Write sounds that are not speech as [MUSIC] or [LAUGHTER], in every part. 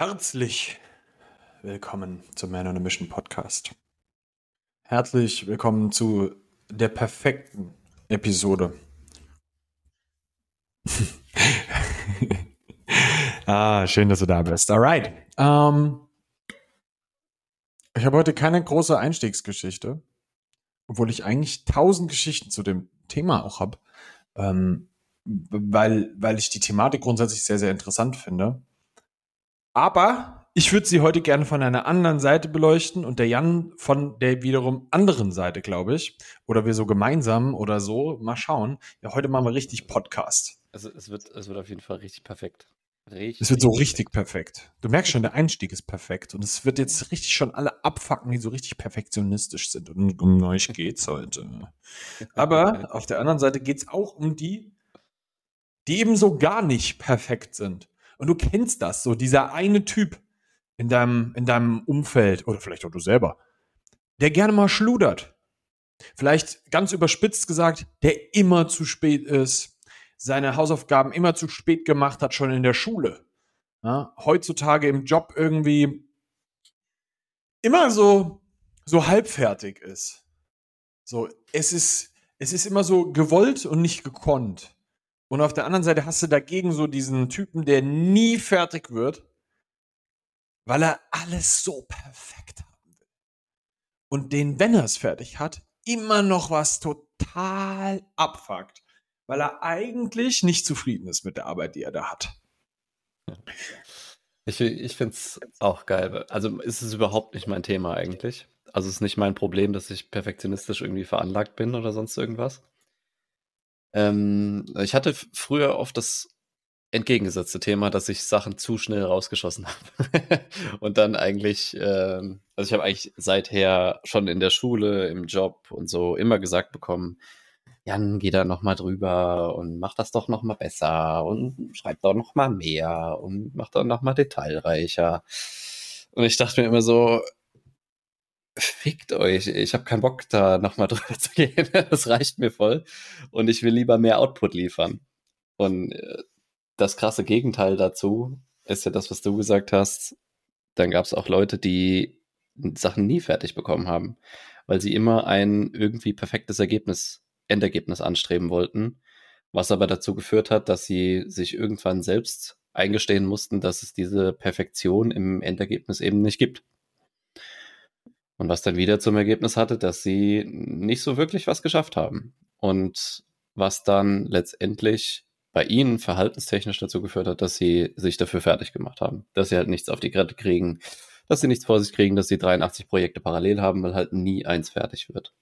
Herzlich willkommen zum Man on a Mission Podcast. Herzlich willkommen zu der perfekten Episode. [LAUGHS] ah, schön, dass du da bist. Alright. Ähm, ich habe heute keine große Einstiegsgeschichte, obwohl ich eigentlich tausend Geschichten zu dem Thema auch habe, ähm, weil, weil ich die Thematik grundsätzlich sehr, sehr interessant finde. Aber ich würde sie heute gerne von einer anderen Seite beleuchten und der Jan von der wiederum anderen Seite, glaube ich. Oder wir so gemeinsam oder so. Mal schauen. Ja, heute machen wir richtig Podcast. Also es wird, es wird auf jeden Fall richtig perfekt. Richtig es wird so richtig perfekt. Du merkst schon, der Einstieg ist perfekt. Und es wird jetzt richtig schon alle abfacken, die so richtig perfektionistisch sind. Und um euch geht's heute. Aber [LAUGHS] auf der anderen Seite geht's auch um die, die eben so gar nicht perfekt sind. Und du kennst das, so dieser eine Typ in deinem, in deinem Umfeld oder vielleicht auch du selber, der gerne mal schludert. Vielleicht ganz überspitzt gesagt, der immer zu spät ist, seine Hausaufgaben immer zu spät gemacht hat, schon in der Schule. Ja, heutzutage im Job irgendwie immer so, so halbfertig ist. So, es ist, es ist immer so gewollt und nicht gekonnt. Und auf der anderen Seite hast du dagegen so diesen Typen, der nie fertig wird, weil er alles so perfekt haben will. Und den, wenn er es fertig hat, immer noch was total abfuckt, weil er eigentlich nicht zufrieden ist mit der Arbeit, die er da hat. Ich, ich finde es auch geil. Also ist es überhaupt nicht mein Thema eigentlich. Also es ist nicht mein Problem, dass ich perfektionistisch irgendwie veranlagt bin oder sonst irgendwas. Ähm, ich hatte früher oft das entgegengesetzte Thema, dass ich Sachen zu schnell rausgeschossen [LAUGHS] habe. und dann eigentlich, ähm, also ich habe eigentlich seither schon in der Schule, im Job und so immer gesagt bekommen, Jan, geh da noch mal drüber und mach das doch noch mal besser und schreib doch noch mal mehr und mach doch noch mal detailreicher. Und ich dachte mir immer so, fickt euch, ich habe keinen Bock da nochmal [LAUGHS] drüber zu gehen, das reicht mir voll und ich will lieber mehr Output liefern. Und äh, das krasse Gegenteil dazu ist ja das, was du gesagt hast, dann gab es auch Leute, die Sachen nie fertig bekommen haben, weil sie immer ein irgendwie perfektes Ergebnis, Endergebnis anstreben wollten, was aber dazu geführt hat, dass sie sich irgendwann selbst eingestehen mussten, dass es diese Perfektion im Endergebnis eben nicht gibt. Und was dann wieder zum Ergebnis hatte, dass sie nicht so wirklich was geschafft haben. Und was dann letztendlich bei ihnen verhaltenstechnisch dazu geführt hat, dass sie sich dafür fertig gemacht haben. Dass sie halt nichts auf die Kette kriegen, dass sie nichts vor sich kriegen, dass sie 83 Projekte parallel haben, weil halt nie eins fertig wird.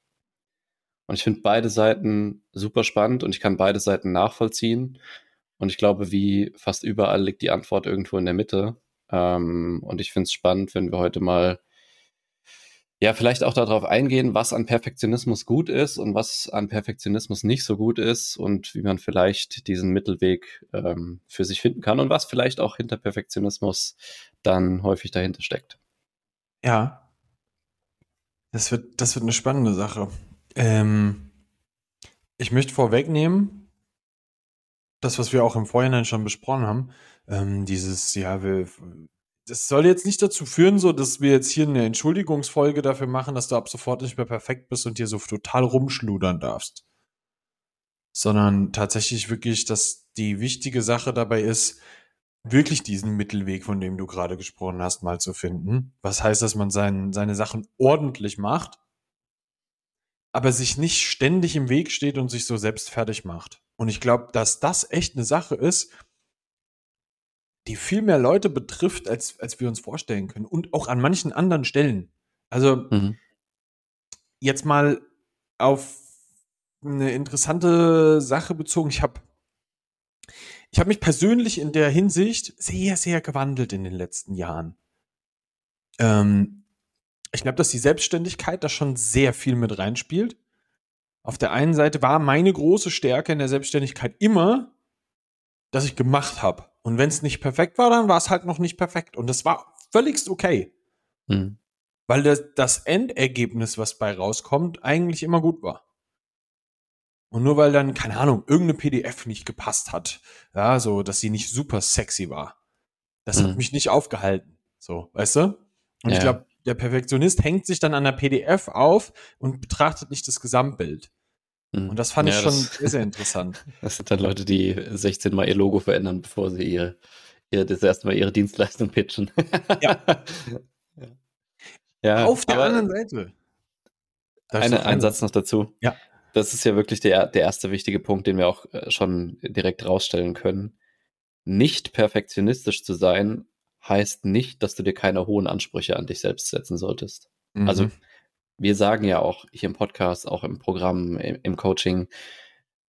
Und ich finde beide Seiten super spannend und ich kann beide Seiten nachvollziehen. Und ich glaube, wie fast überall liegt die Antwort irgendwo in der Mitte. Ähm, und ich finde es spannend, wenn wir heute mal ja, vielleicht auch darauf eingehen, was an Perfektionismus gut ist und was an Perfektionismus nicht so gut ist und wie man vielleicht diesen Mittelweg ähm, für sich finden kann und was vielleicht auch hinter Perfektionismus dann häufig dahinter steckt. Ja, das wird, das wird eine spannende Sache. Ähm, ich möchte vorwegnehmen, das, was wir auch im Vorhinein schon besprochen haben, ähm, dieses, ja, wir, das soll jetzt nicht dazu führen, so dass wir jetzt hier eine Entschuldigungsfolge dafür machen, dass du ab sofort nicht mehr perfekt bist und hier so total rumschludern darfst. Sondern tatsächlich wirklich, dass die wichtige Sache dabei ist, wirklich diesen Mittelweg, von dem du gerade gesprochen hast, mal zu finden. Was heißt, dass man sein, seine Sachen ordentlich macht, aber sich nicht ständig im Weg steht und sich so selbst fertig macht. Und ich glaube, dass das echt eine Sache ist, die viel mehr Leute betrifft, als, als wir uns vorstellen können. Und auch an manchen anderen Stellen. Also mhm. jetzt mal auf eine interessante Sache bezogen. Ich habe ich hab mich persönlich in der Hinsicht sehr, sehr gewandelt in den letzten Jahren. Ähm, ich glaube, dass die Selbstständigkeit da schon sehr viel mit reinspielt. Auf der einen Seite war meine große Stärke in der Selbstständigkeit immer, dass ich gemacht habe. Und wenn es nicht perfekt war, dann war es halt noch nicht perfekt. Und das war völligst okay. Mhm. Weil das, das Endergebnis, was bei rauskommt, eigentlich immer gut war. Und nur weil dann, keine Ahnung, irgendeine PDF nicht gepasst hat, ja, so, dass sie nicht super sexy war, Das hat Mhm. mich nicht aufgehalten. So, weißt du? Und ich Ja. glaube, der Perfektionist hängt sich dann an der PDF auf und betrachtet nicht das Gesamtbild. Mhm. Und das fand ich Ja, schon das- sehr, sehr [LAUGHS] interessant. Das sind dann Leute, die 16 Mal ihr Logo verändern, bevor sie ihr, ihr das erste Mal ihre Dienstleistung pitchen. Ja. [LAUGHS] ja Auf der anderen Seite. Ich eine, ein Satz noch dazu. Ja. Das ist ja wirklich der, der erste wichtige Punkt, den wir auch äh, schon direkt rausstellen können. Nicht perfektionistisch zu sein, heißt nicht, dass du dir keine hohen Ansprüche an dich selbst setzen solltest. Mhm. Also wir sagen ja auch hier im Podcast, auch im Programm, im, im Coaching,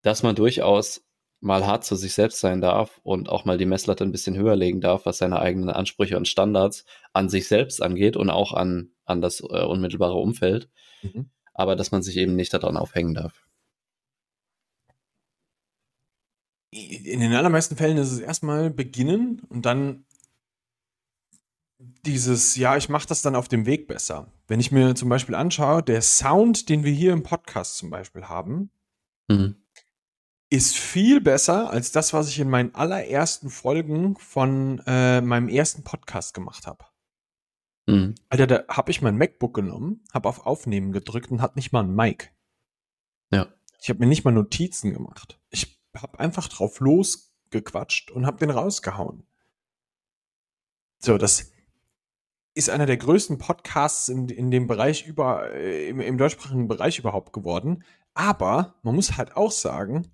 dass man durchaus mal hart zu sich selbst sein darf und auch mal die Messlatte ein bisschen höher legen darf, was seine eigenen Ansprüche und Standards an sich selbst angeht und auch an, an das äh, unmittelbare Umfeld, Mhm. aber dass man sich eben nicht daran aufhängen darf. In den allermeisten Fällen ist es erstmal beginnen und dann dieses, ja, ich mache das dann auf dem Weg besser. Wenn ich mir zum Beispiel anschaue, der Sound, den wir hier im Podcast zum Beispiel haben, Mhm. ist viel besser als das, was ich in meinen allerersten Folgen von äh, meinem ersten Podcast gemacht habe. Mhm. Alter, da habe ich mein MacBook genommen, habe auf Aufnehmen gedrückt und hat nicht mal ein Mic. Ja. Ich habe mir nicht mal Notizen gemacht. Ich habe einfach drauf losgequatscht und habe den rausgehauen. So, das ist einer der größten Podcasts in, in dem Bereich über, äh, im, im deutschsprachigen Bereich überhaupt geworden. Aber man muss halt auch sagen,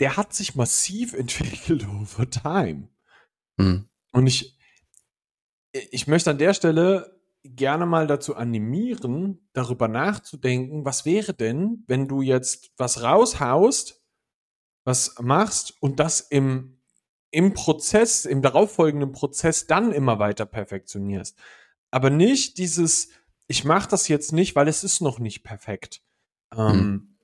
der hat sich massiv [LAUGHS] entwickelt over time. Mhm. Und ich, ich möchte an der Stelle gerne mal dazu animieren, darüber nachzudenken, was wäre denn, wenn du jetzt was raushaust, was machst und das im, im Prozess, im darauffolgenden Prozess dann immer weiter perfektionierst. Aber nicht dieses, ich mache das jetzt nicht, weil es ist noch nicht perfekt. Ähm,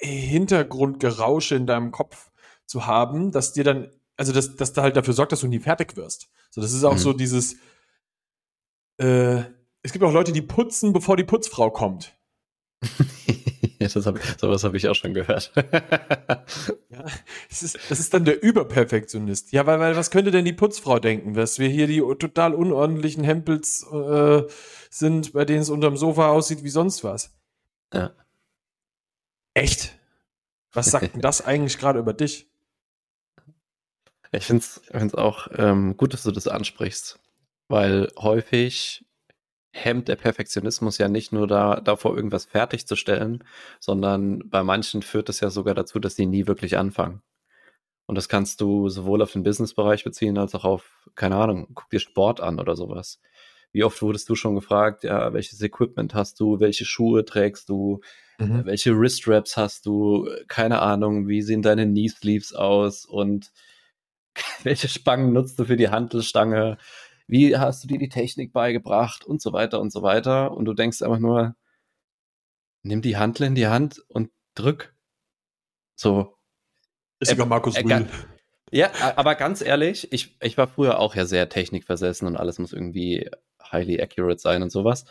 Hintergrundgerausche in deinem Kopf zu haben, dass dir dann, also dass, dass da halt dafür sorgt, dass du nie fertig wirst. So, das ist auch Mhm. so dieses, äh, es gibt auch Leute, die putzen, bevor die Putzfrau kommt. [LAUGHS] ja, das hab, sowas habe ich auch schon gehört. [LAUGHS] Ja, das ist, das ist dann der Überperfektionist. Ja, weil, weil was könnte denn die Putzfrau denken, dass wir hier die total unordentlichen Hempels äh, sind, bei denen es unterm Sofa aussieht wie sonst was? Ja. Echt? Was sagt denn das [LAUGHS] eigentlich gerade über dich? Ich finde es auch ähm, gut, dass du das ansprichst, weil häufig hemmt der Perfektionismus ja nicht nur da, davor, irgendwas fertigzustellen, sondern bei manchen führt es ja sogar dazu, dass sie nie wirklich anfangen. Und das kannst du sowohl auf den Businessbereich beziehen, als auch auf, keine Ahnung, guck dir Sport an oder sowas. Wie oft wurdest du schon gefragt, ja, welches Equipment hast du, welche Schuhe trägst du, Mhm. welche Wrist-Wraps hast du, keine Ahnung, wie sehen deine Knee-Sleeves aus und [LAUGHS] welche Spangen nutzt du für die Hantelstange, wie hast du dir die Technik beigebracht und so weiter und so weiter. Und du denkst einfach nur, nimm die Hantel in die Hand und drück. So. Ist sogar Markus äh, Rühl. Ja, aber ganz ehrlich, ich, ich war früher auch ja sehr technikversessen und alles muss irgendwie highly accurate sein und sowas.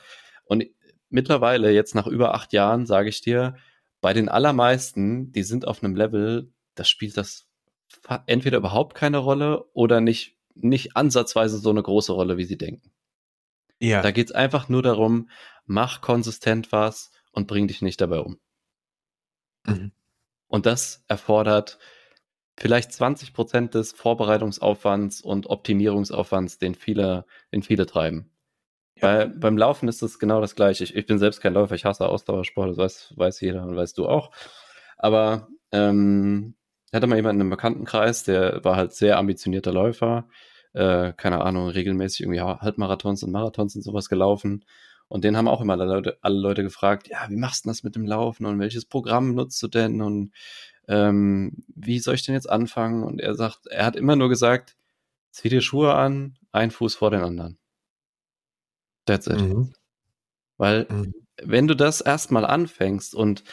Und mittlerweile, jetzt nach über acht Jahren, sage ich dir, bei den allermeisten, die sind auf einem Level, das spielt das entweder überhaupt keine Rolle oder nicht, nicht ansatzweise so eine große Rolle, wie sie denken. Ja. Da geht's einfach nur darum, mach konsistent was und bring dich nicht dabei um. Mhm. Und das erfordert vielleicht 20 Prozent des Vorbereitungsaufwands und Optimierungsaufwands, den viele, den viele treiben. Bei, beim Laufen ist es genau das Gleiche. Ich, ich bin selbst kein Läufer, ich hasse Ausdauersport, das weiß, weiß jeder und weißt du auch. Aber ähm, ich hatte mal jemanden im Bekanntenkreis, der war halt sehr ambitionierter Läufer, äh, keine Ahnung, regelmäßig irgendwie Halbmarathons und Marathons und sowas gelaufen. Und den haben auch immer alle Leute, alle Leute gefragt, ja, wie machst du das mit dem Laufen und welches Programm nutzt du denn und ähm, wie soll ich denn jetzt anfangen? Und er sagt, er hat immer nur gesagt, zieh dir Schuhe an, ein Fuß vor den anderen. That's it. Mhm. Weil Mhm. wenn du das erstmal anfängst und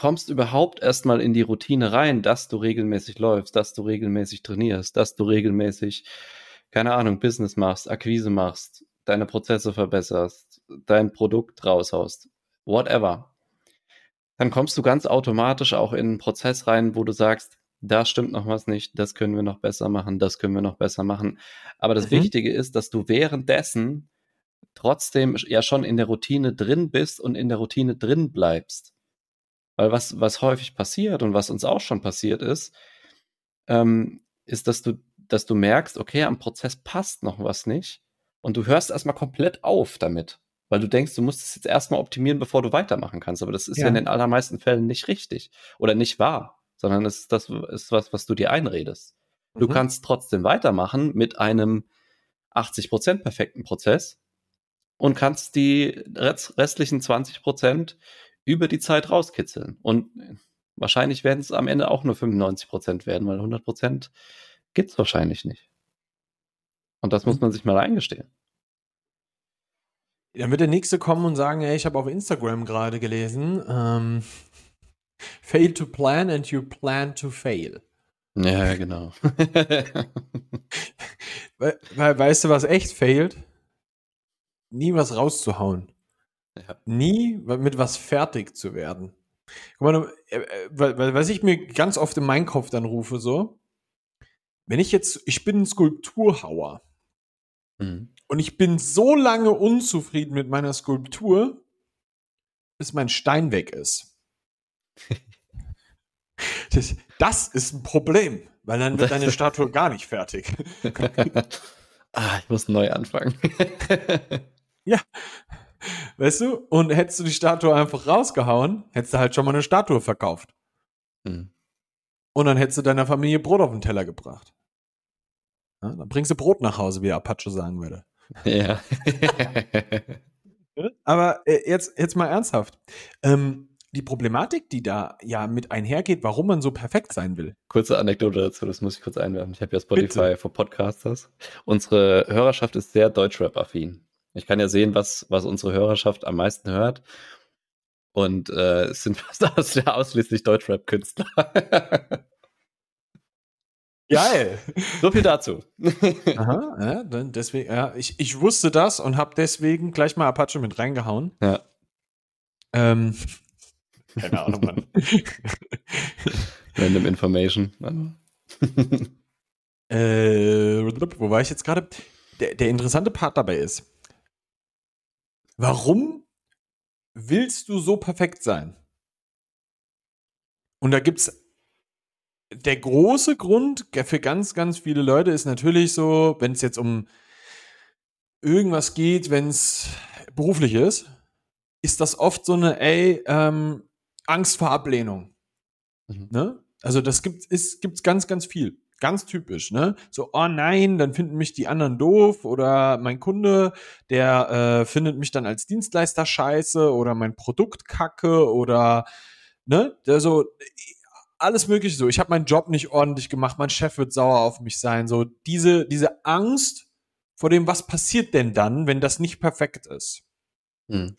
kommst überhaupt erstmal in die Routine rein, dass du regelmäßig läufst, dass du regelmäßig trainierst, dass du regelmäßig, keine Ahnung, Business machst, Akquise machst, deine Prozesse verbesserst, dein Produkt raushaust, whatever, dann kommst du ganz automatisch auch in einen Prozess rein, wo du sagst, da stimmt noch was nicht, das können wir noch besser machen, das können wir noch besser machen. Aber das mhm. Wichtige ist, dass du währenddessen trotzdem ja schon in der Routine drin bist und in der Routine drin bleibst. Weil was, was häufig passiert und was uns auch schon passiert ist, ähm, ist, dass du, dass du merkst, okay, am Prozess passt noch was nicht und du hörst erstmal komplett auf damit. Weil du denkst, du musst es jetzt erstmal optimieren, bevor du weitermachen kannst. Aber das ist ja. in den allermeisten Fällen nicht richtig oder nicht wahr, sondern es ist das ist was, was du dir einredest. Du mhm. kannst trotzdem weitermachen mit einem 80% perfekten Prozess und kannst die restlichen 20% über die Zeit rauskitzeln. Und wahrscheinlich werden es am Ende auch nur 95 Prozent werden, weil 100 Prozent gibt es wahrscheinlich nicht. Und das muss mhm. man sich mal eingestehen. Dann wird der Nächste kommen und sagen, ey, ich habe auf Instagram gerade gelesen, ähm, [LAUGHS] fail to plan and you plan to fail. Ja, genau. [LAUGHS] We weißt du, was echt failt? Nie was rauszuhauen. Ja. Nie mit was fertig zu werden. Guck mal, äh, äh, was ich mir ganz oft in meinen Kopf dann rufe, so, wenn ich jetzt, ich bin ein Skulpturhauer mhm. und ich bin so lange unzufrieden mit meiner Skulptur, bis mein Stein weg ist. [LAUGHS] das, das ist ein Problem, weil dann wird deine [LAUGHS] Statue gar nicht fertig. [LAUGHS] ah, ich muss neu anfangen. ja, Weißt du? Und hättest du die Statue einfach rausgehauen, hättest du halt schon mal eine Statue verkauft. Mhm. Und dann hättest du deiner Familie Brot auf den Teller gebracht. Ja, dann bringst du Brot nach Hause, wie Apache sagen würde. Ja. [LAUGHS] Aber äh, jetzt, jetzt mal ernsthaft. Ähm, die Problematik, die da ja mit einhergeht, warum man so perfekt sein will. Kurze Anekdote dazu, das muss ich kurz einwerfen. Ich habe ja Spotify für Podcasters. Unsere Hörerschaft ist sehr Deutschrap-affin. Ich kann ja sehen, was, was unsere Hörerschaft am meisten hört. Und äh, es sind [LAUGHS] fast ausschließlich Deutschrap-Künstler. Geil. So viel dazu. Aha, ja, dann deswegen, ja, ich, ich wusste das und habe deswegen gleich mal Apache mit reingehauen. Ja. Ähm, keine Ahnung, Mann. [LAUGHS] Random Information. äh, wo war ich jetzt gerade? Der, der interessante Part dabei ist, Warum willst du so perfekt sein? Und da gibt's der große Grund für ganz, ganz viele Leute ist natürlich so, wenn es jetzt um irgendwas geht, wenn es beruflich ist, ist das oft so eine, ey, ähm, Angst vor Ablehnung. Mhm. Ne? Also das gibt es gibt's ganz, ganz viel. Ganz typisch, ne? So, oh nein, dann finden mich die anderen doof oder mein Kunde, der äh, findet mich dann als Dienstleister scheiße oder mein Produkt kacke oder, ne? Der so, alles mögliche so. Ich habe meinen Job nicht ordentlich gemacht, mein Chef wird sauer auf mich sein. So, diese, diese Angst vor dem, was passiert denn dann, wenn das nicht perfekt ist? Hm.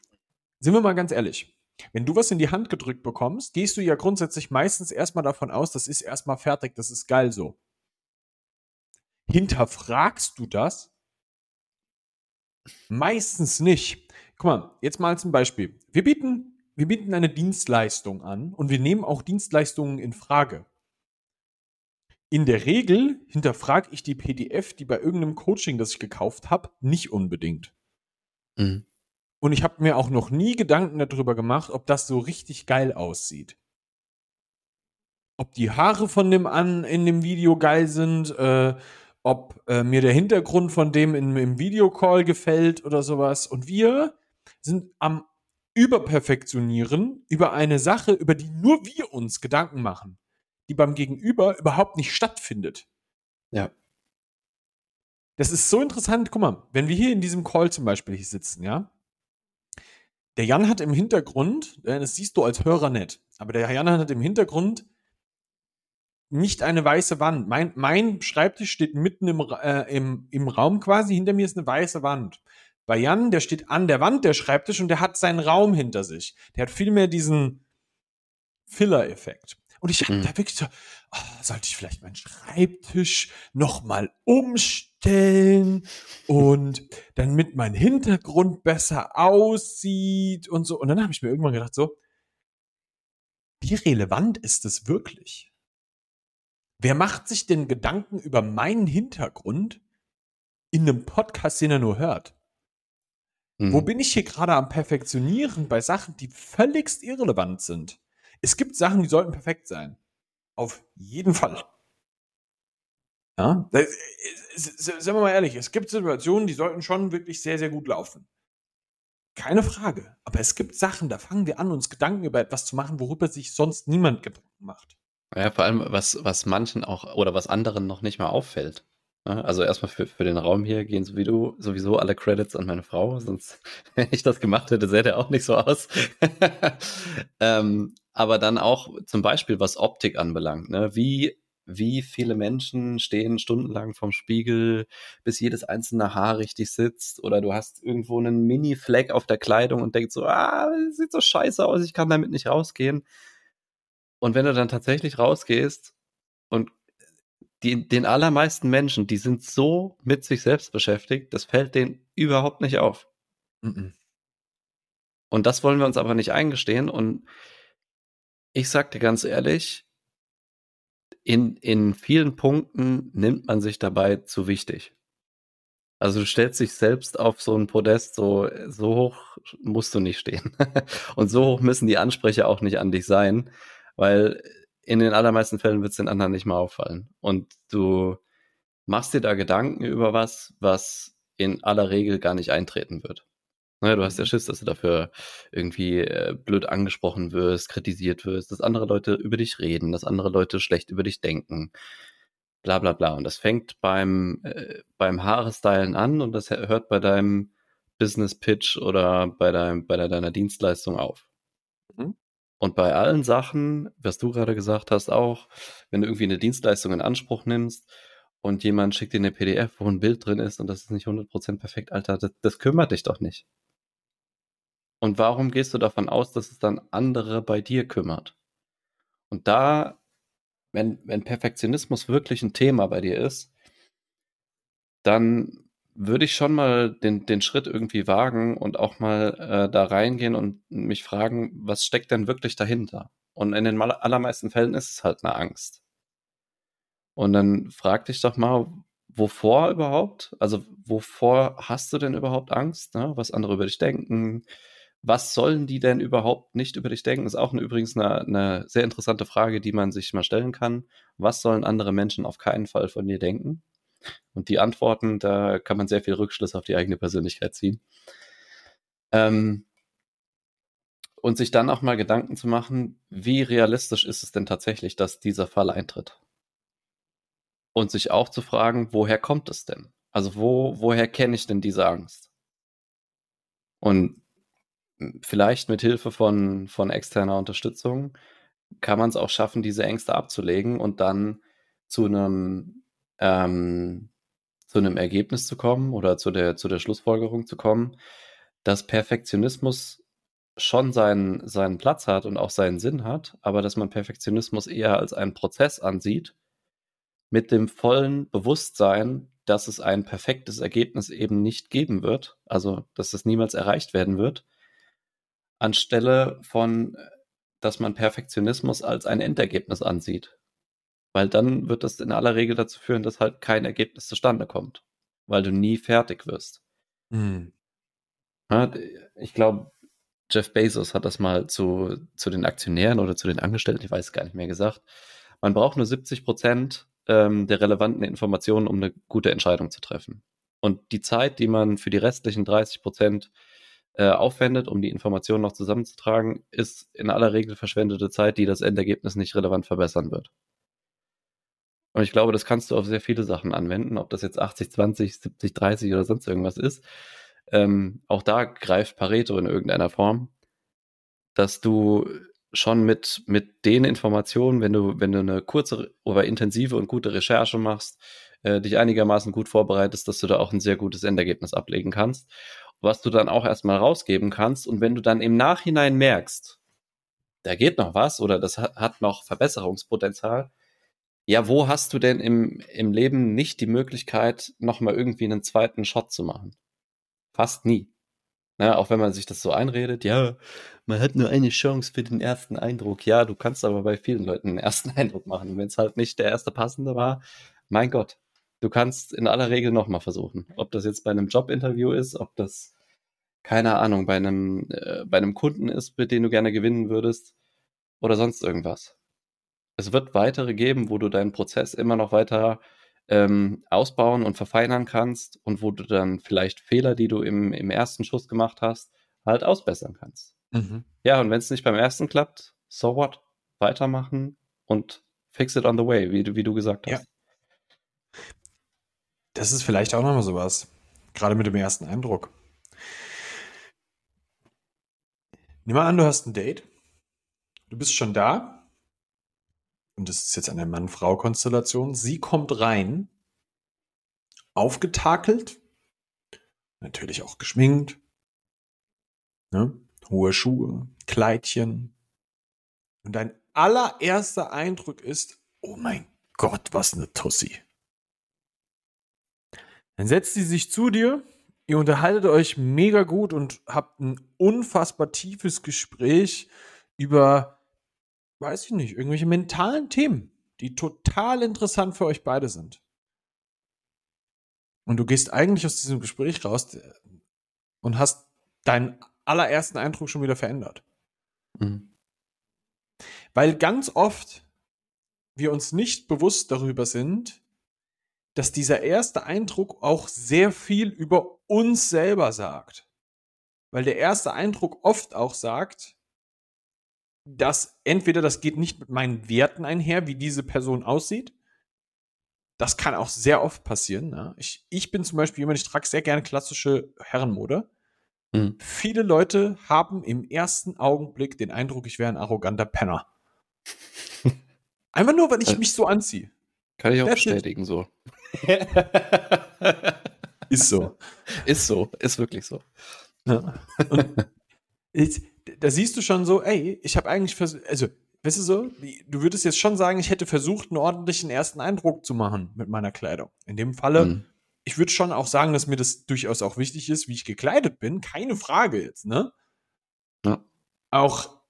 Sind wir mal ganz ehrlich. Wenn du was in die Hand gedrückt bekommst, gehst du ja grundsätzlich meistens erstmal davon aus, das ist erstmal fertig, das ist geil so. Hinterfragst du das? Meistens nicht. Guck mal, jetzt mal zum Beispiel. Wir bieten, wir bieten eine Dienstleistung an und wir nehmen auch Dienstleistungen in Frage. In der Regel hinterfrage ich die PDF, die bei irgendeinem Coaching, das ich gekauft habe, nicht unbedingt. Mhm. Und ich habe mir auch noch nie Gedanken darüber gemacht, ob das so richtig geil aussieht. Ob die Haare von dem an in dem Video geil sind, äh, ob äh, mir der Hintergrund von dem in, im Videocall gefällt oder sowas. Und wir sind am Überperfektionieren über eine Sache, über die nur wir uns Gedanken machen, die beim Gegenüber überhaupt nicht stattfindet. Ja. Das ist so interessant. Guck mal, wenn wir hier in diesem Call zum Beispiel hier sitzen, ja. Der Jan hat im Hintergrund, das siehst du als Hörer nicht, aber der Jan hat im Hintergrund nicht eine weiße Wand. Mein, mein Schreibtisch steht mitten im, äh, im, im Raum quasi. Hinter mir ist eine weiße Wand. Bei Jan, der steht an der Wand, der Schreibtisch, und der hat seinen Raum hinter sich. Der hat viel mehr diesen Filler-Effekt. Und ich habe mhm. da wirklich so, oh, sollte ich vielleicht meinen Schreibtisch nochmal umstellen und damit mein Hintergrund besser aussieht und so. Und dann habe ich mir irgendwann gedacht, so, wie relevant ist es wirklich? Wer macht sich denn Gedanken über meinen Hintergrund in einem Podcast, den er nur hört? Mhm. Wo bin ich hier gerade am Perfektionieren bei Sachen, die völligst irrelevant sind? Es gibt Sachen, die sollten perfekt sein. Auf jeden Fall. Ja, das, sind wir mal ehrlich, es gibt Situationen, die sollten schon wirklich sehr, sehr gut laufen. Keine Frage. Aber es gibt Sachen, da fangen wir an, uns Gedanken über etwas zu machen, worüber sich sonst niemand Gedanken macht. Ja, vor allem, was, was manchen auch oder was anderen noch nicht mal auffällt. Also erstmal für, für den Raum hier gehen sowieso, sowieso alle Credits an meine Frau, sonst, [LAUGHS] wenn ich das gemacht hätte, sähe der auch nicht so aus. [LAUGHS] ähm, aber dann auch zum Beispiel, was Optik anbelangt. Ne? Wie wie viele Menschen stehen stundenlang vorm Spiegel, bis jedes einzelne Haar richtig sitzt oder du hast irgendwo einen Mini-Fleck auf der Kleidung und denkst so, ah, sieht so scheiße aus, ich kann damit nicht rausgehen. Und wenn du dann tatsächlich rausgehst und die, den allermeisten Menschen, die sind so mit sich selbst beschäftigt, das fällt denen überhaupt nicht auf. Mm -mm. Und das wollen wir uns aber nicht eingestehen. Und ich sag dir ganz ehrlich, in, in vielen Punkten nimmt man sich dabei zu wichtig. Also du stellst dich selbst auf so ein Podest, so, so hoch musst du nicht stehen. [LAUGHS] und so hoch müssen die Ansprecher auch nicht an dich sein, weil in den allermeisten Fällen wird es den anderen nicht mal auffallen. Und du machst dir da Gedanken über was, was in aller Regel gar nicht eintreten wird. Naja, du hast ja mhm. Schiss, dass du dafür irgendwie äh, blöd angesprochen wirst, kritisiert wirst, dass andere Leute über dich reden, dass andere Leute schlecht über dich denken. Bla bla bla. Und das fängt beim, äh, beim Haarestylen an und das hört bei deinem Business Pitch oder bei, deinem, bei deiner Dienstleistung auf. Mhm. Und bei allen Sachen, was du gerade gesagt hast, auch, wenn du irgendwie eine Dienstleistung in Anspruch nimmst und jemand schickt dir eine PDF, wo ein Bild drin ist und das ist nicht 100% perfekt, Alter, das, das kümmert dich doch nicht. Und warum gehst du davon aus, dass es dann andere bei dir kümmert? Und da, wenn, wenn Perfektionismus wirklich ein Thema bei dir ist, dann würde ich schon mal den, den Schritt irgendwie wagen und auch mal äh, da reingehen und mich fragen, was steckt denn wirklich dahinter? Und in den allermeisten Fällen ist es halt eine Angst. Und dann frag dich doch mal, wovor überhaupt? Also wovor hast du denn überhaupt Angst? Ne? Was andere über dich denken? was sollen die denn überhaupt nicht über dich denken? Ist auch eine, übrigens eine, eine, sehr interessante Frage, die man sich mal stellen kann. Was sollen andere Menschen auf keinen Fall von dir denken? Und die Antworten, da kann man sehr viel Rückschluss auf die eigene Persönlichkeit ziehen. Ähm, und sich dann auch mal Gedanken zu machen, wie realistisch ist es denn tatsächlich, dass dieser Fall eintritt? Und sich auch zu fragen, woher kommt es denn? Also wo, woher kenne ich denn diese Angst? Und vielleicht mit Hilfe von, von externer Unterstützung kann man es auch schaffen, diese Ängste abzulegen und dann zu einem, ähm, zu einem Ergebnis zu kommen oder zu der, zu der Schlussfolgerung zu kommen, dass Perfektionismus schon seinen, seinen Platz hat und auch seinen Sinn hat, aber dass man Perfektionismus eher als einen Prozess ansieht, mit dem vollen Bewusstsein, dass es ein perfektes Ergebnis eben nicht geben wird, also dass es niemals erreicht werden wird, anstelle von, dass man Perfektionismus als ein Endergebnis ansieht. Weil dann wird das in aller Regel dazu führen, dass halt kein Ergebnis zustande kommt, weil du nie fertig wirst. Mhm. Ich glaube, Jeff Bezos hat das mal zu, zu den Aktionären oder zu den Angestellten, ich weiß es gar nicht mehr gesagt. Man braucht nur 70 Prozent ähm, der relevanten Informationen, um eine gute Entscheidung zu treffen. Und die Zeit, die man für die restlichen 30 Prozent äh, aufwendet, um die Informationen noch zusammenzutragen, ist in aller Regel verschwendete Zeit, die das Endergebnis nicht relevant verbessern wird. Und ich glaube, das kannst du auf sehr viele Sachen anwenden, ob das jetzt 80, 20, 70, 30 oder sonst irgendwas ist. Ähm, auch da greift Pareto in irgendeiner Form, dass du schon mit, mit den Informationen, wenn du, wenn du eine kurze, oder intensive und gute Recherche machst, äh, dich einigermaßen gut vorbereitest, dass du da auch ein sehr gutes Endergebnis ablegen kannst was du dann auch erstmal rausgeben kannst. Und wenn du dann im Nachhinein merkst, da geht noch was oder das hat noch Verbesserungspotenzial, ja, wo hast du denn im, im Leben nicht die Möglichkeit, nochmal irgendwie einen zweiten Shot zu machen? Fast nie. Ne, auch wenn man sich das so einredet, ja, man hat nur eine Chance für den ersten Eindruck. Ja, du kannst aber bei vielen Leuten den ersten [LAUGHS] Eindruck machen. Wenn es halt nicht der erste passende war, mein Gott, du kannst in aller Regel nochmal versuchen. Ob das jetzt bei einem Jobinterview ist, ob das, keine Ahnung, bei einem, äh, bei einem Kunden ist, mit dem du gerne gewinnen würdest oder sonst irgendwas. Es wird weitere geben, wo du deinen Prozess immer noch weiter ähm, ausbauen und verfeinern kannst und wo du dann vielleicht Fehler, die du im, im ersten Schuss gemacht hast, halt ausbessern kannst. Mhm. Ja, und wenn es nicht beim ersten klappt, so what? Weitermachen und fix it on the way, wie, wie du gesagt hast. Ja. Das ist vielleicht auch nochmal sowas. Gerade mit dem ersten Eindruck. Nimm mal an, du hast ein Date. Du bist schon da und das ist jetzt eine Mann-Frau-Konstellation, sie kommt rein, aufgetakelt, natürlich auch geschminkt, ne? hohe Schuhe, Kleidchen. Und dein allererster Eindruck ist, oh mein Gott, was eine Tussi. Dann setzt sie sich zu dir, ihr unterhaltet euch mega gut und habt ein unfassbar tiefes Gespräch über weiß ich nicht, irgendwelche mentalen Themen, die total interessant für euch beide sind. Und du gehst eigentlich aus diesem Gespräch raus äh, und hast deinen allerersten Eindruck schon wieder verändert. Mhm. Weil ganz oft wir uns nicht bewusst darüber sind, dass dieser erste Eindruck auch sehr viel über uns selber sagt. Weil der erste Eindruck oft auch sagt, dass entweder das geht nicht mit meinen Werten einher, wie diese Person aussieht. Das kann auch sehr oft passieren. Ne? Ich, ich bin zum Beispiel jemand, ich trage sehr gerne klassische Herrenmode. Mhm. Viele Leute haben im ersten Augenblick den Eindruck, ich wäre ein arroganter Penner. Einfach nur, weil ich mich so anziehe. Kann ich auch That's bestätigen, it. so. ist so. [LAUGHS] Ist so, ist wirklich so. Ja. Und ich, [LAUGHS] da siehst du schon so, ey, ich habe eigentlich versucht, also, weißt du so, du würdest jetzt schon sagen, ich hätte versucht, einen ordentlichen ersten Eindruck zu machen mit meiner Kleidung. In dem Falle, mhm. ich würde schon auch sagen, dass mir das durchaus auch wichtig ist, wie ich gekleidet bin, keine Frage jetzt, ne? Ja. Auch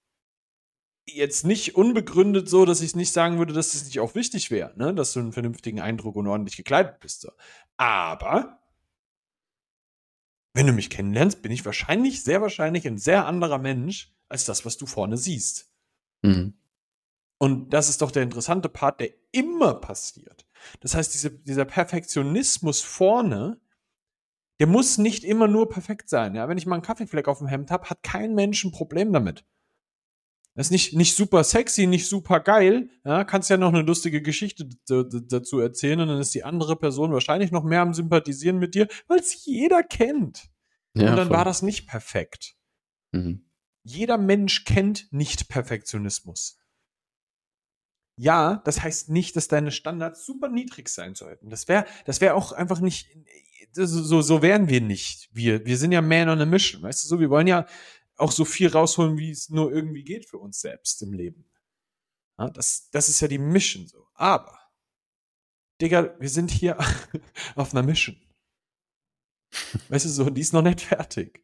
jetzt nicht unbegründet so, dass ich nicht sagen würde, dass es nicht auch wichtig wäre, ne? dass du einen vernünftigen Eindruck und ordentlich gekleidet bist. So. Aber wenn du mich kennenlernst, bin ich wahrscheinlich, sehr wahrscheinlich ein sehr anderer Mensch als das, was du vorne siehst. Mhm. Und das ist doch der interessante Part, der immer passiert. Das heißt, diese, dieser Perfektionismus vorne, der muss nicht immer nur perfekt sein. Ja? Wenn ich mal einen Kaffeefleck auf dem Hemd habe, hat kein Mensch ein Problem damit. Das ist nicht, nicht super sexy, nicht super geil. Ja, kannst ja noch eine lustige Geschichte dazu erzählen und dann ist die andere Person wahrscheinlich noch mehr am Sympathisieren mit dir, weil es jeder kennt. Ja, und dann voll. war das nicht perfekt. Mhm. Jeder Mensch kennt nicht Perfektionismus. Ja, das heißt nicht, dass deine Standards super niedrig sein sollten. Das wäre, das wäre auch einfach nicht, so, so wären wir nicht. Wir, wir sind ja man on a mission, weißt du so, wir wollen ja auch so viel rausholen, wie es nur irgendwie geht für uns selbst im Leben. Ja, das, das ist ja die Mission so. Aber, Digga, wir sind hier [LAUGHS] auf einer Mission. Weißt du so, die ist noch nicht fertig.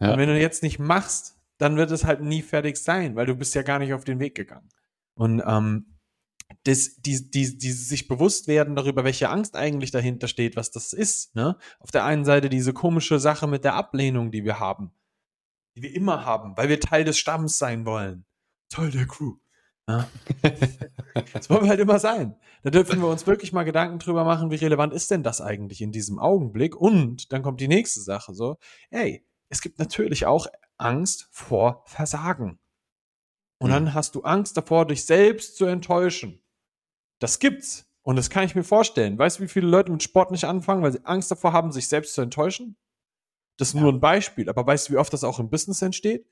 Ja. Und wenn du jetzt nicht machst, dann wird es halt nie fertig sein, weil du bist ja gar nicht auf den Weg gegangen. Und ähm, das, die, die, die sich bewusst werden darüber, welche Angst eigentlich dahinter steht, was das ist. Ne? Auf der einen Seite diese komische Sache mit der Ablehnung, die wir haben die wir immer haben, weil wir Teil des Stamms sein wollen. Teil der Crew. Ja? [LAUGHS] das wollen wir halt immer sein. Da dürfen wir uns wirklich mal Gedanken drüber machen, wie relevant ist denn das eigentlich in diesem Augenblick? Und dann kommt die nächste Sache so, ey, es gibt natürlich auch Angst vor Versagen. Und dann hast du Angst davor, dich selbst zu enttäuschen. Das gibt's. Und das kann ich mir vorstellen. Weißt du, wie viele Leute mit Sport nicht anfangen, weil sie Angst davor haben, sich selbst zu enttäuschen? Das ist ja. nur ein Beispiel. Aber weißt du, wie oft das auch im Business entsteht?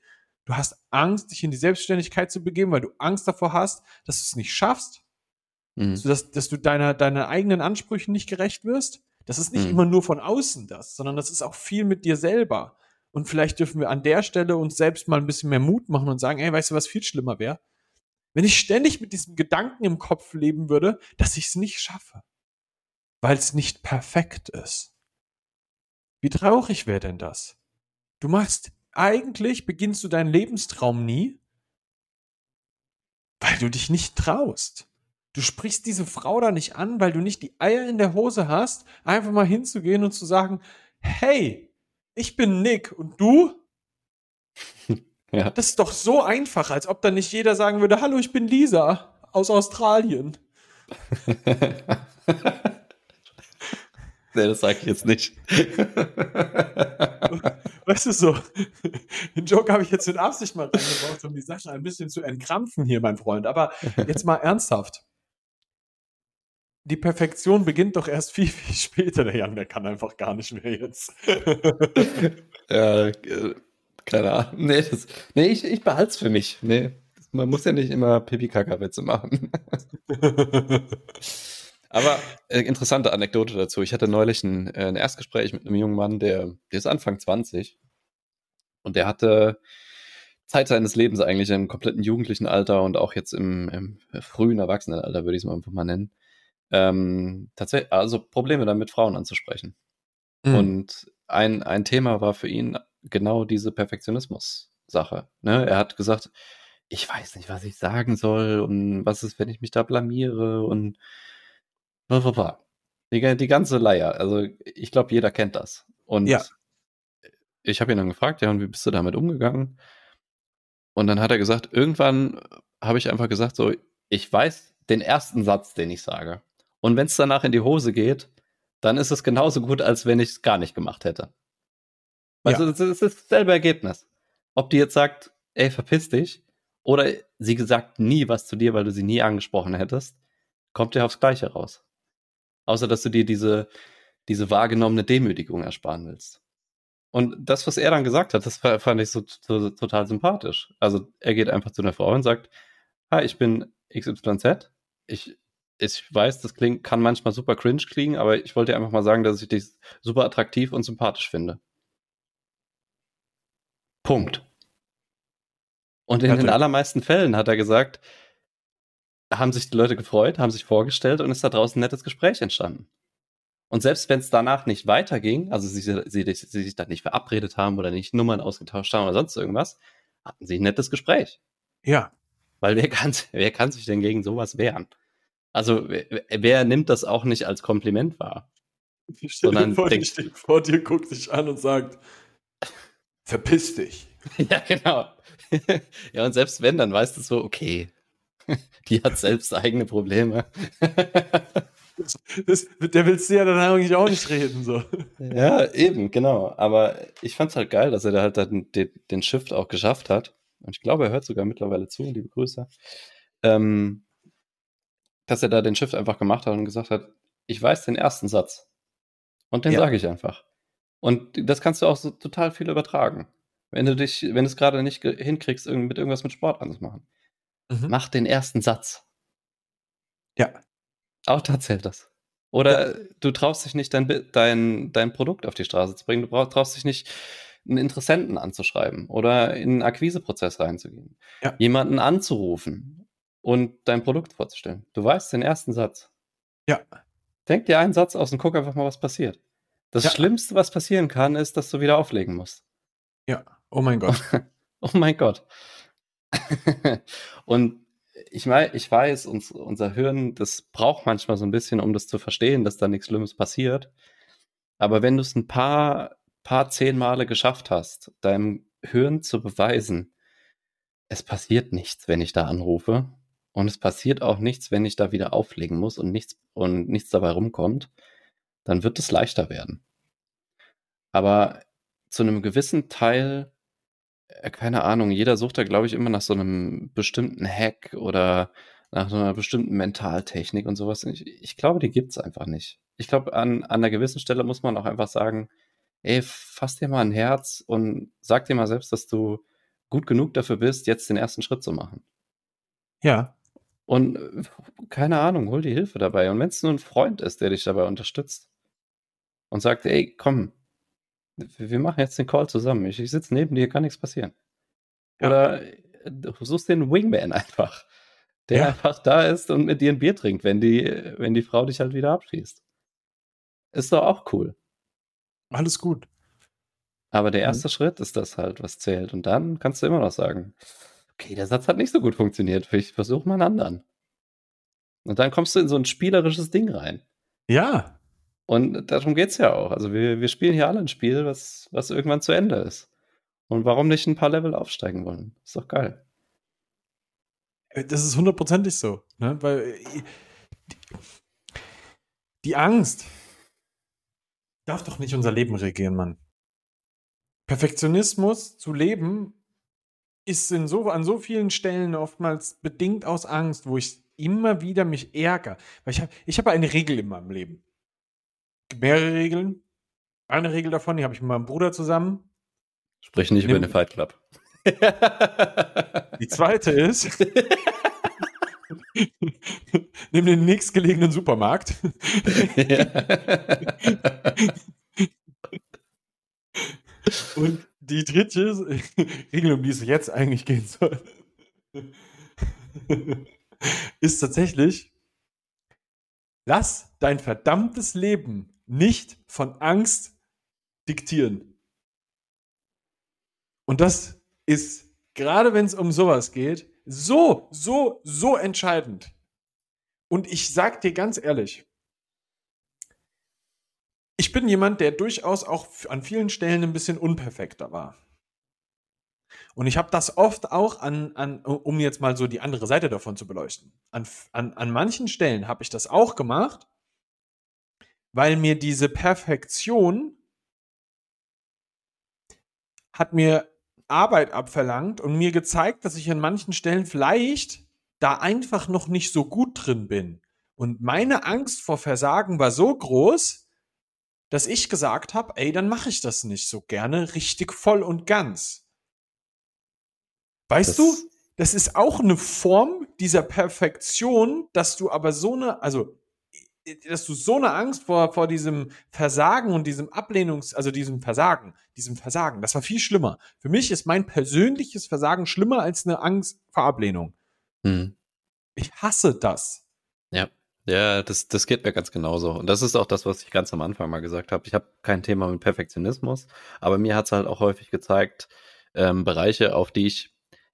Du hast Angst, dich in die Selbstständigkeit zu begeben, weil du Angst davor hast, dass du es nicht schaffst. Mhm. Dass, dass du deiner, deiner eigenen Ansprüchen nicht gerecht wirst. Das ist nicht mhm. immer nur von außen das, sondern das ist auch viel mit dir selber. Und vielleicht dürfen wir an der Stelle uns selbst mal ein bisschen mehr Mut machen und sagen, ey, weißt du, was viel schlimmer wäre? Wenn ich ständig mit diesem Gedanken im Kopf leben würde, dass ich es nicht schaffe. Weil es nicht perfekt ist. Wie traurig wäre denn das? Du machst, eigentlich beginnst du deinen Lebenstraum nie, weil du dich nicht traust. Du sprichst diese Frau da nicht an, weil du nicht die Eier in der Hose hast, einfach mal hinzugehen und zu sagen, hey, ich bin Nick und du? [LAUGHS] Ja. Das ist doch so einfach, als ob da nicht jeder sagen würde, hallo, ich bin Lisa aus Australien. [LAUGHS] nee, das sage ich jetzt nicht. [LAUGHS] weißt du so, den Joke habe ich jetzt in Absicht mal reingebracht, um die Sache ein bisschen zu entkrampfen hier, mein Freund. Aber jetzt mal ernsthaft die Perfektion beginnt doch erst viel, viel später. Der Jan, der kann einfach gar nicht mehr jetzt. [LAUGHS] ja, äh, keine Ahnung. Nee, das, nee ich, ich behalte es für mich. Nee, man muss ja nicht immer Pipi-Kaka-Witze machen. [LAUGHS] Aber äh, interessante Anekdote dazu. Ich hatte neulich ein, äh, ein Erstgespräch mit einem jungen Mann, der, der ist Anfang 20 und der hatte Zeit seines Lebens eigentlich im kompletten jugendlichen Alter und auch jetzt im, im frühen Erwachsenenalter, würde ich es mal einfach mal nennen, ähm, tatsächlich, also Probleme damit, Frauen anzusprechen. Mhm. Und ein, ein Thema war für ihn genau diese Perfektionismus-Sache. Ne? Er hat gesagt, ich weiß nicht, was ich sagen soll und was ist, wenn ich mich da blamiere und die, die ganze Leier. Also ich glaube, jeder kennt das. Und ja. ich habe ihn dann gefragt, ja, und wie bist du damit umgegangen? Und dann hat er gesagt, irgendwann habe ich einfach gesagt, so, ich weiß den ersten Satz, den ich sage. Und wenn es danach in die Hose geht, dann ist es genauso gut, als wenn ich es gar nicht gemacht hätte. Also es ist dasselbe Ergebnis. Ob die jetzt sagt, ey, verpiss dich, oder sie gesagt nie was zu dir, weil du sie nie angesprochen hättest, kommt ja aufs Gleiche raus. Außer, dass du dir diese, diese wahrgenommene Demütigung ersparen willst. Und das, was er dann gesagt hat, das fand ich so, so total sympathisch. Also er geht einfach zu einer Frau und sagt, hi, ich bin XYZ, ich ich weiß, das klingt, kann manchmal super cringe klingen, aber ich wollte einfach mal sagen, dass ich dich super attraktiv und sympathisch finde. Punkt. Und in den allermeisten Fällen hat er gesagt, haben sich die Leute gefreut, haben sich vorgestellt und ist da draußen ein nettes Gespräch entstanden. Und selbst wenn es danach nicht weiterging, also sie, sie, sie, sie sich dann nicht verabredet haben oder nicht Nummern ausgetauscht haben oder sonst irgendwas, hatten sie ein nettes Gespräch. Ja. Weil wer kann, wer kann sich denn gegen sowas wehren? Also wer nimmt das auch nicht als Kompliment wahr? Ich stell dir vor, denkt, steht vor dir, guckt dich an und sagt, verpiss dich. [LAUGHS] ja, genau. [LAUGHS] ja, und selbst wenn, dann weißt du so, okay, [LAUGHS] die hat selbst eigene Probleme. [LAUGHS] das, das, der willst du ja dann eigentlich auch nicht reden. So. [LAUGHS] Ja, eben, genau. Aber ich fand's halt geil, dass er da halt den, den, den Shift auch geschafft hat. Und ich glaube, er hört sogar mittlerweile zu, liebe Grüße. Ähm, dass er da den Shift einfach gemacht hat und gesagt hat, ich weiß den ersten Satz. Und den ja. sage ich einfach. Und das kannst du auch so total viel übertragen. Wenn du dich, wenn du es gerade nicht hinkriegst, mit irgendwas mit Sport anzumachen. Mhm. Mach den ersten Satz. Ja. Auch da zählt das. Oder ja. du traust dich nicht, dein, dein, dein Produkt auf die Straße zu bringen. Du traust dich nicht, einen Interessenten anzuschreiben oder in einen Akquiseprozess reinzugehen. Ja. Jemanden anzurufen und dein Produkt vorzustellen. Du weißt den ersten Satz. Ja. Denk dir einen Satz aus und guck einfach mal, was passiert. Das ja. Schlimmste, was passieren kann, ist, dass du wieder auflegen musst. Ja. Oh mein Gott. [LAUGHS] oh mein Gott. [LAUGHS] und ich meine, ich weiß, uns, unser Hirn, das braucht manchmal so ein bisschen, um das zu verstehen, dass da nichts Schlimmes passiert. Aber wenn du es ein paar, paar zehn Male geschafft hast, deinem Hirn zu beweisen, es passiert nichts, wenn ich da anrufe, und es passiert auch nichts, wenn ich da wieder auflegen muss und nichts und nichts dabei rumkommt, dann wird es leichter werden. Aber zu einem gewissen Teil, keine Ahnung, jeder sucht da, glaube ich, immer nach so einem bestimmten Hack oder nach so einer bestimmten Mentaltechnik und sowas. Ich, ich glaube, die gibt es einfach nicht. Ich glaube, an, an einer gewissen Stelle muss man auch einfach sagen, ey, fass dir mal ein Herz und sag dir mal selbst, dass du gut genug dafür bist, jetzt den ersten Schritt zu machen. Ja, und äh, keine Ahnung, hol die Hilfe dabei. Und wenn es nur ein Freund ist, der dich dabei unterstützt und sagt, ey, komm, wir machen jetzt den Call zusammen. Ich, ich sitze neben dir, kann nichts passieren. Oder äh, du suchst den Wingman [LAUGHS] einfach, der ja. einfach da ist und mit dir ein Bier trinkt, wenn die, wenn die Frau dich halt wieder abschießt. Ist doch auch cool. Alles gut. Aber der erste mhm. Schritt ist das halt, was zählt. Und dann kannst du immer noch sagen, okay, der Satz hat nicht so gut funktioniert, ich versuche mal einen anderen. Und dann kommst du in so ein spielerisches Ding rein. Ja. Und darum geht es ja auch. Also wir, wir spielen hier alle ein Spiel, was, was irgendwann zu Ende ist. Und warum nicht ein paar Level aufsteigen wollen? Ist doch geil. Das ist hundertprozentig so. Ne? Weil äh, die, die Angst darf doch nicht unser Leben regieren, Mann. Perfektionismus zu leben ist in so, an so vielen Stellen oftmals bedingt aus Angst, wo ich immer wieder mich ärgere. Weil ich habe ich hab eine Regel in meinem Leben. Mehrere Regeln. Eine Regel davon, die habe ich mit meinem Bruder zusammen. Sprich nicht Nimm, über den Fight Club. Die zweite ist, [LAUGHS] nimm den nächstgelegenen Supermarkt. Und die dritte Regel, um die es jetzt eigentlich gehen soll, ist tatsächlich, lass dein verdammtes Leben nicht von Angst diktieren. Und das ist, gerade wenn es um sowas geht, so, so, so entscheidend. Und ich sag dir ganz ehrlich, ich bin jemand, der durchaus auch an vielen Stellen ein bisschen unperfekter war. Und ich habe das oft auch an, an, um jetzt mal so die andere Seite davon zu beleuchten. An, an, an manchen Stellen habe ich das auch gemacht, weil mir diese Perfektion hat mir Arbeit abverlangt und mir gezeigt, dass ich an manchen Stellen vielleicht da einfach noch nicht so gut drin bin. Und meine Angst vor Versagen war so groß, dass ich gesagt habe, ey, dann mache ich das nicht so gerne richtig voll und ganz. Weißt das du, das ist auch eine Form dieser Perfektion, dass du aber so eine, also dass du so eine Angst vor, vor diesem Versagen und diesem Ablehnungs-, also diesem Versagen, diesem Versagen, das war viel schlimmer. Für mich ist mein persönliches Versagen schlimmer als eine Angst vor Ablehnung. Hm. Ich hasse das. Ja. Ja, das, das geht mir ganz genauso. Und das ist auch das, was ich ganz am Anfang mal gesagt habe. Ich habe kein Thema mit Perfektionismus, aber mir hat es halt auch häufig gezeigt, ähm, Bereiche, auf die ich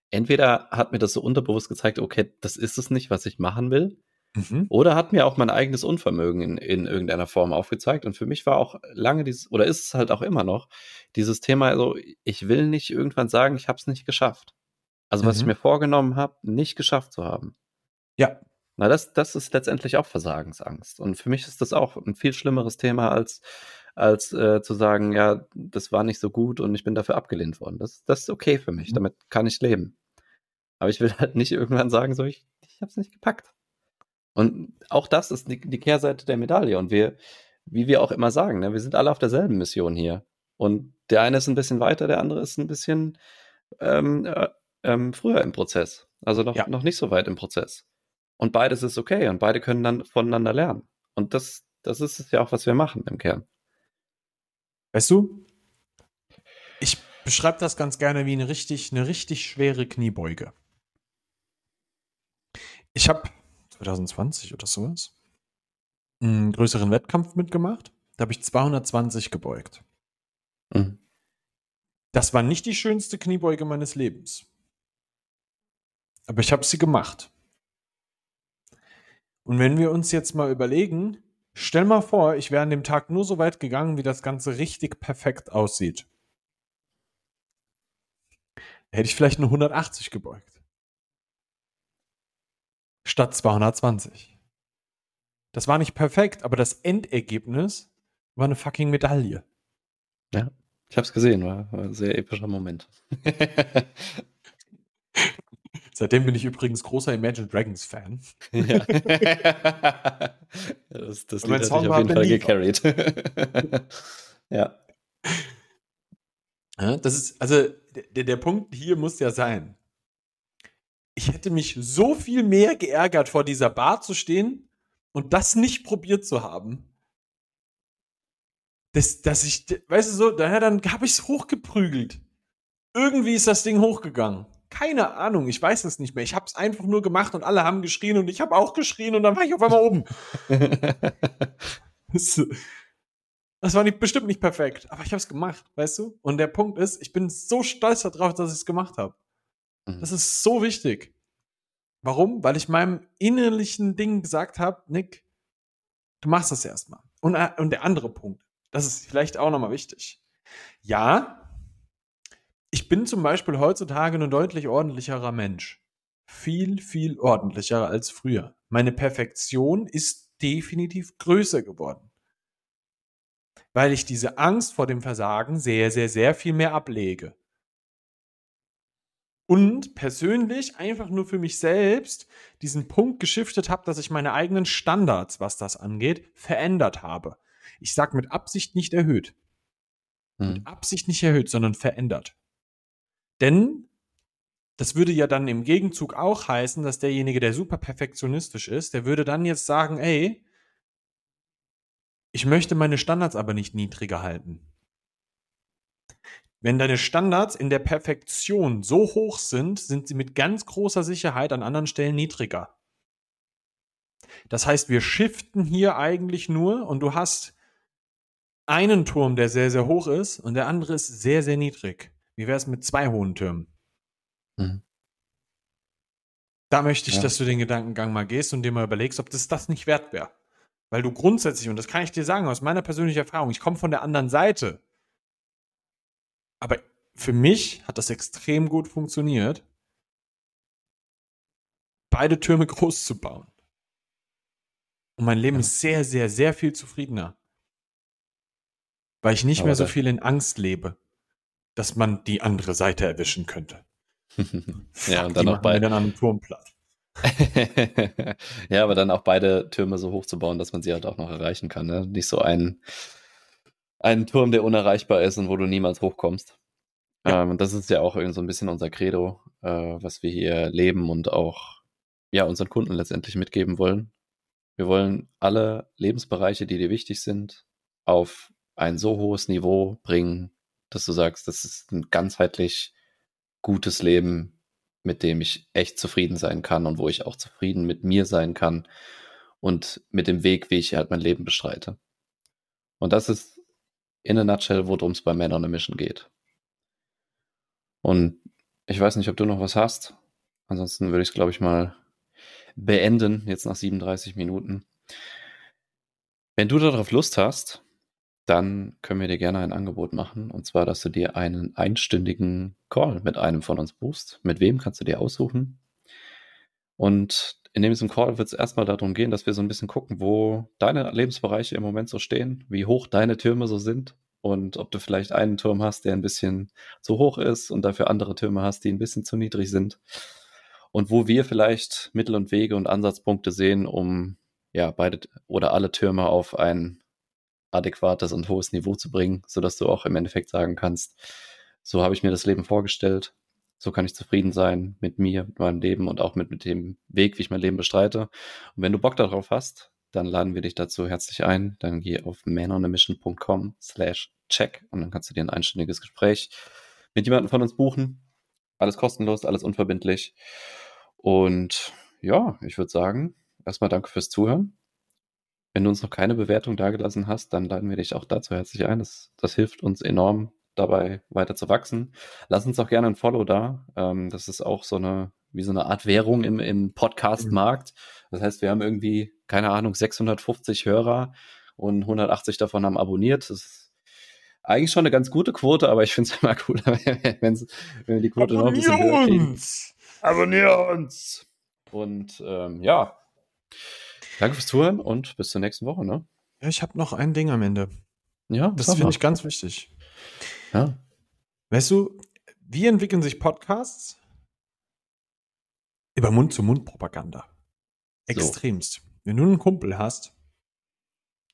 entweder hat mir das so unterbewusst gezeigt, okay, das ist es nicht, was ich machen will, mhm. oder hat mir auch mein eigenes Unvermögen in, in irgendeiner Form aufgezeigt. Und für mich war auch lange dieses, oder ist es halt auch immer noch, dieses Thema, also ich will nicht irgendwann sagen, ich habe es nicht geschafft. Also was mhm. ich mir vorgenommen habe, nicht geschafft zu haben. Ja. Na, das, das ist letztendlich auch Versagensangst. Und für mich ist das auch ein viel schlimmeres Thema, als, als äh, zu sagen, ja, das war nicht so gut und ich bin dafür abgelehnt worden. Das, das ist okay für mich, mhm. damit kann ich leben. Aber ich will halt nicht irgendwann sagen, so, ich, ich habe es nicht gepackt. Und auch das ist die, die, Kehrseite der Medaille. Und wir, wie wir auch immer sagen, ne, wir sind alle auf derselben Mission hier. Und der eine ist ein bisschen weiter, der andere ist ein bisschen ähm, äh, ähm, früher im Prozess. Also noch, ja. noch nicht so weit im Prozess. Und beides ist okay und beide können dann voneinander lernen. Und das, das ist es ja auch, was wir machen im Kern. Weißt du, ich beschreibe das ganz gerne wie eine richtig, eine richtig schwere Kniebeuge. Ich habe 2020 oder sowas einen größeren Wettkampf mitgemacht. Da habe ich 220 gebeugt. Mhm. Das war nicht die schönste Kniebeuge meines Lebens. Aber ich habe sie gemacht. Und wenn wir uns jetzt mal überlegen, stell mal vor, ich wäre an dem Tag nur so weit gegangen, wie das Ganze richtig perfekt aussieht. Hätte ich vielleicht nur 180 gebeugt. Statt 220. Das war nicht perfekt, aber das Endergebnis war eine fucking Medaille. Ja, ich hab's gesehen, war, war ein sehr epischer Moment. [LAUGHS] Seitdem bin ich übrigens großer Imagine Dragons Fan. Ja. [LAUGHS] das das Lied hat sich auf jeden Fall gecarried. [LAUGHS] ja. ja. Das ist, also der, der Punkt hier muss ja sein. Ich hätte mich so viel mehr geärgert, vor dieser Bar zu stehen und das nicht probiert zu haben. Dass, dass ich, weißt du so, daher dann habe ich es hochgeprügelt. Irgendwie ist das Ding hochgegangen. Keine Ahnung, ich weiß es nicht mehr. Ich habe es einfach nur gemacht und alle haben geschrien und ich habe auch geschrien und dann war ich auf einmal oben. [LAUGHS] Das war nicht, bestimmt nicht perfekt, aber ich habe es gemacht, weißt du? Und der Punkt ist, ich bin so stolz darauf, dass ich es gemacht habe. Mhm. Das ist so wichtig. Warum? Weil ich meinem innerlichen Ding gesagt habe, Nick, du machst das erstmal. Und, äh, und der andere Punkt, das ist vielleicht auch nochmal wichtig. Ja, ich bin zum Beispiel heutzutage ein deutlich ordentlicherer Mensch. Viel, viel ordentlicher als früher. Meine Perfektion ist definitiv größer geworden. Weil ich diese Angst vor dem Versagen sehr, sehr, sehr viel mehr ablege. Und persönlich einfach nur für mich selbst diesen Punkt geschiftet habe, dass ich meine eigenen Standards, was das angeht, verändert habe. Ich sage mit Absicht nicht erhöht. Hm. Mit Absicht nicht erhöht, sondern verändert. Denn das würde ja dann im Gegenzug auch heißen, dass derjenige, der super perfektionistisch ist, der würde dann jetzt sagen, ey, ich möchte meine Standards aber nicht niedriger halten. Wenn deine Standards in der Perfektion so hoch sind, sind sie mit ganz großer Sicherheit an anderen Stellen niedriger. Das heißt, wir shiften hier eigentlich nur und du hast einen Turm, der sehr, sehr hoch ist und der andere ist sehr, sehr niedrig. Wie wäre es mit zwei hohen Türmen? Mhm. Da möchte ich, ja. dass du den Gedankengang mal gehst und dir mal überlegst, ob das das nicht wert wäre. Weil du grundsätzlich, und das kann ich dir sagen aus meiner persönlichen Erfahrung, ich komme von der anderen Seite. Aber für mich hat das extrem gut funktioniert, beide Türme [LAUGHS] groß zu bauen. Und mein Leben ja. ist sehr, sehr, sehr viel zufriedener. Weil ich nicht Aber mehr so viel in Angst lebe, dass man die andere Seite erwischen könnte. [LAUGHS] ja, und dann auch beide. Dann Turm platt. [LAUGHS] ja, aber dann auch beide Türme so hoch zu bauen, dass man sie halt auch noch erreichen kann. Ne? Nicht so ein, ein Turm, der unerreichbar ist und wo du niemals hochkommst. Ja. Ähm, das ist ja auch irgendwie so ein bisschen unser Credo, äh, was wir hier leben und auch ja, unseren Kunden letztendlich mitgeben wollen. Wir wollen alle Lebensbereiche, die dir wichtig sind, auf ein so hohes Niveau bringen, dass du sagst, das ist ein ganzheitlich gutes Leben, mit dem ich echt zufrieden sein kann und wo ich auch zufrieden mit mir sein kann und mit dem Weg, wie ich halt mein Leben bestreite. Und das ist in a nutshell, worum es bei Men on a Mission geht. Und ich weiß nicht, ob du noch was hast. Ansonsten würde ich es, glaube ich, mal beenden, jetzt nach 37 Minuten. Wenn du darauf Lust hast, dann können wir dir gerne ein Angebot machen. Und zwar, dass du dir einen einstündigen Call mit einem von uns buchst. Mit wem kannst du dir aussuchen? Und in diesem Call wird es erstmal darum gehen, dass wir so ein bisschen gucken, wo deine Lebensbereiche im Moment so stehen, wie hoch deine Türme so sind und ob du vielleicht einen Turm hast, der ein bisschen zu hoch ist und dafür andere Türme hast, die ein bisschen zu niedrig sind. Und wo wir vielleicht Mittel und Wege und Ansatzpunkte sehen, um ja beide oder alle Türme auf ein adäquates und hohes Niveau zu bringen, sodass du auch im Endeffekt sagen kannst, so habe ich mir das Leben vorgestellt, so kann ich zufrieden sein mit mir, mit meinem Leben und auch mit, mit dem Weg, wie ich mein Leben bestreite. Und wenn du Bock darauf hast, dann laden wir dich dazu herzlich ein. Dann geh auf manonamission.com slash check und dann kannst du dir ein einstündiges Gespräch mit jemandem von uns buchen. Alles kostenlos, alles unverbindlich. Und ja, ich würde sagen, erstmal danke fürs Zuhören. Wenn du uns noch keine Bewertung dagelassen hast, dann laden wir dich auch dazu herzlich ein. Das, das hilft uns enorm dabei, weiter zu wachsen. Lass uns auch gerne ein Follow da. Ähm, das ist auch so eine, wie so eine Art Währung im, im Podcast-Markt. Das heißt, wir haben irgendwie, keine Ahnung, 650 Hörer und 180 davon haben abonniert. Das ist eigentlich schon eine ganz gute Quote, aber ich finde es [LAUGHS] immer cooler, wenn, wir die Quote Abonnier noch ein bisschen höher kriegen. Uns! Abonnier uns! Und ähm, ja, Danke fürs Zuhören und bis zur nächsten Woche, ne? Ja, ich habe noch ein Ding am Ende. Ja, das finde ich ganz wichtig. Ja. Weißt du, wie entwickeln sich Podcasts? Über Mund-zu-Mund-Propaganda. Extremst. So. Wenn du einen Kumpel hast,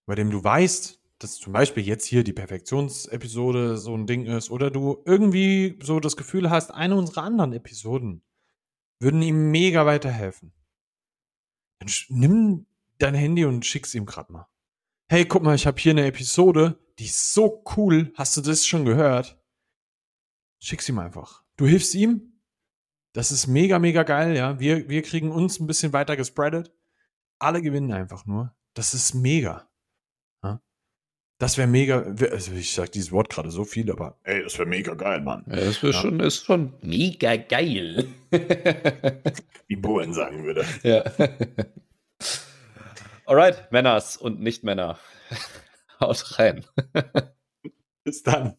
bei dem du weißt, dass zum Beispiel jetzt hier die Perfektionsepisode so ein Ding ist, oder du irgendwie so das Gefühl hast, eine unserer anderen Episoden würden ihm mega weiterhelfen. Dann nimm dein Handy und schick's ihm gerade mal. Hey, guck mal, ich habe hier eine Episode, die ist so cool. Hast du das schon gehört? Schick's ihm einfach. Du hilfst ihm. Das ist mega, mega geil, ja. Wir, wir kriegen uns ein bisschen weiter gespreadet. Alle gewinnen einfach nur. Das ist mega. Ja? Das wäre mega. Also ich sag dieses Wort gerade so viel, aber ey, das wäre mega geil, Mann. Ja, das wäre ja. schon, ist schon mega geil. [LAUGHS] Wie Bowen sagen würde. Ja. [LAUGHS] Alright, Männers und Nicht-Männer. Haut rein. Bis dann.